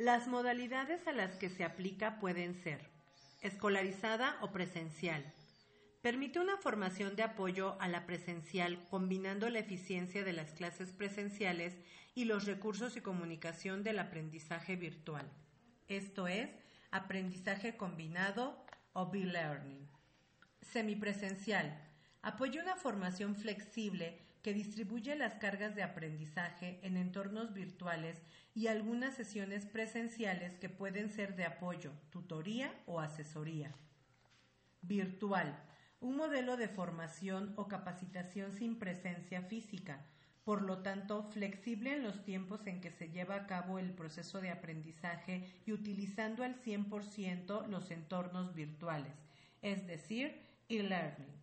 Las modalidades a las que se aplica pueden ser escolarizada o presencial. Permite una formación de apoyo a la presencial combinando la eficiencia de las clases presenciales y los recursos y comunicación del aprendizaje virtual. Esto es aprendizaje combinado o B-Learning. Semipresencial. Apoya una formación flexible que distribuye las cargas de aprendizaje en entornos virtuales y algunas sesiones presenciales que pueden ser de apoyo, tutoría o asesoría. Virtual. Un modelo de formación o capacitación sin presencia física, por lo tanto flexible en los tiempos en que se lleva a cabo el proceso de aprendizaje y utilizando al 100% los entornos virtuales, es decir, e-learning.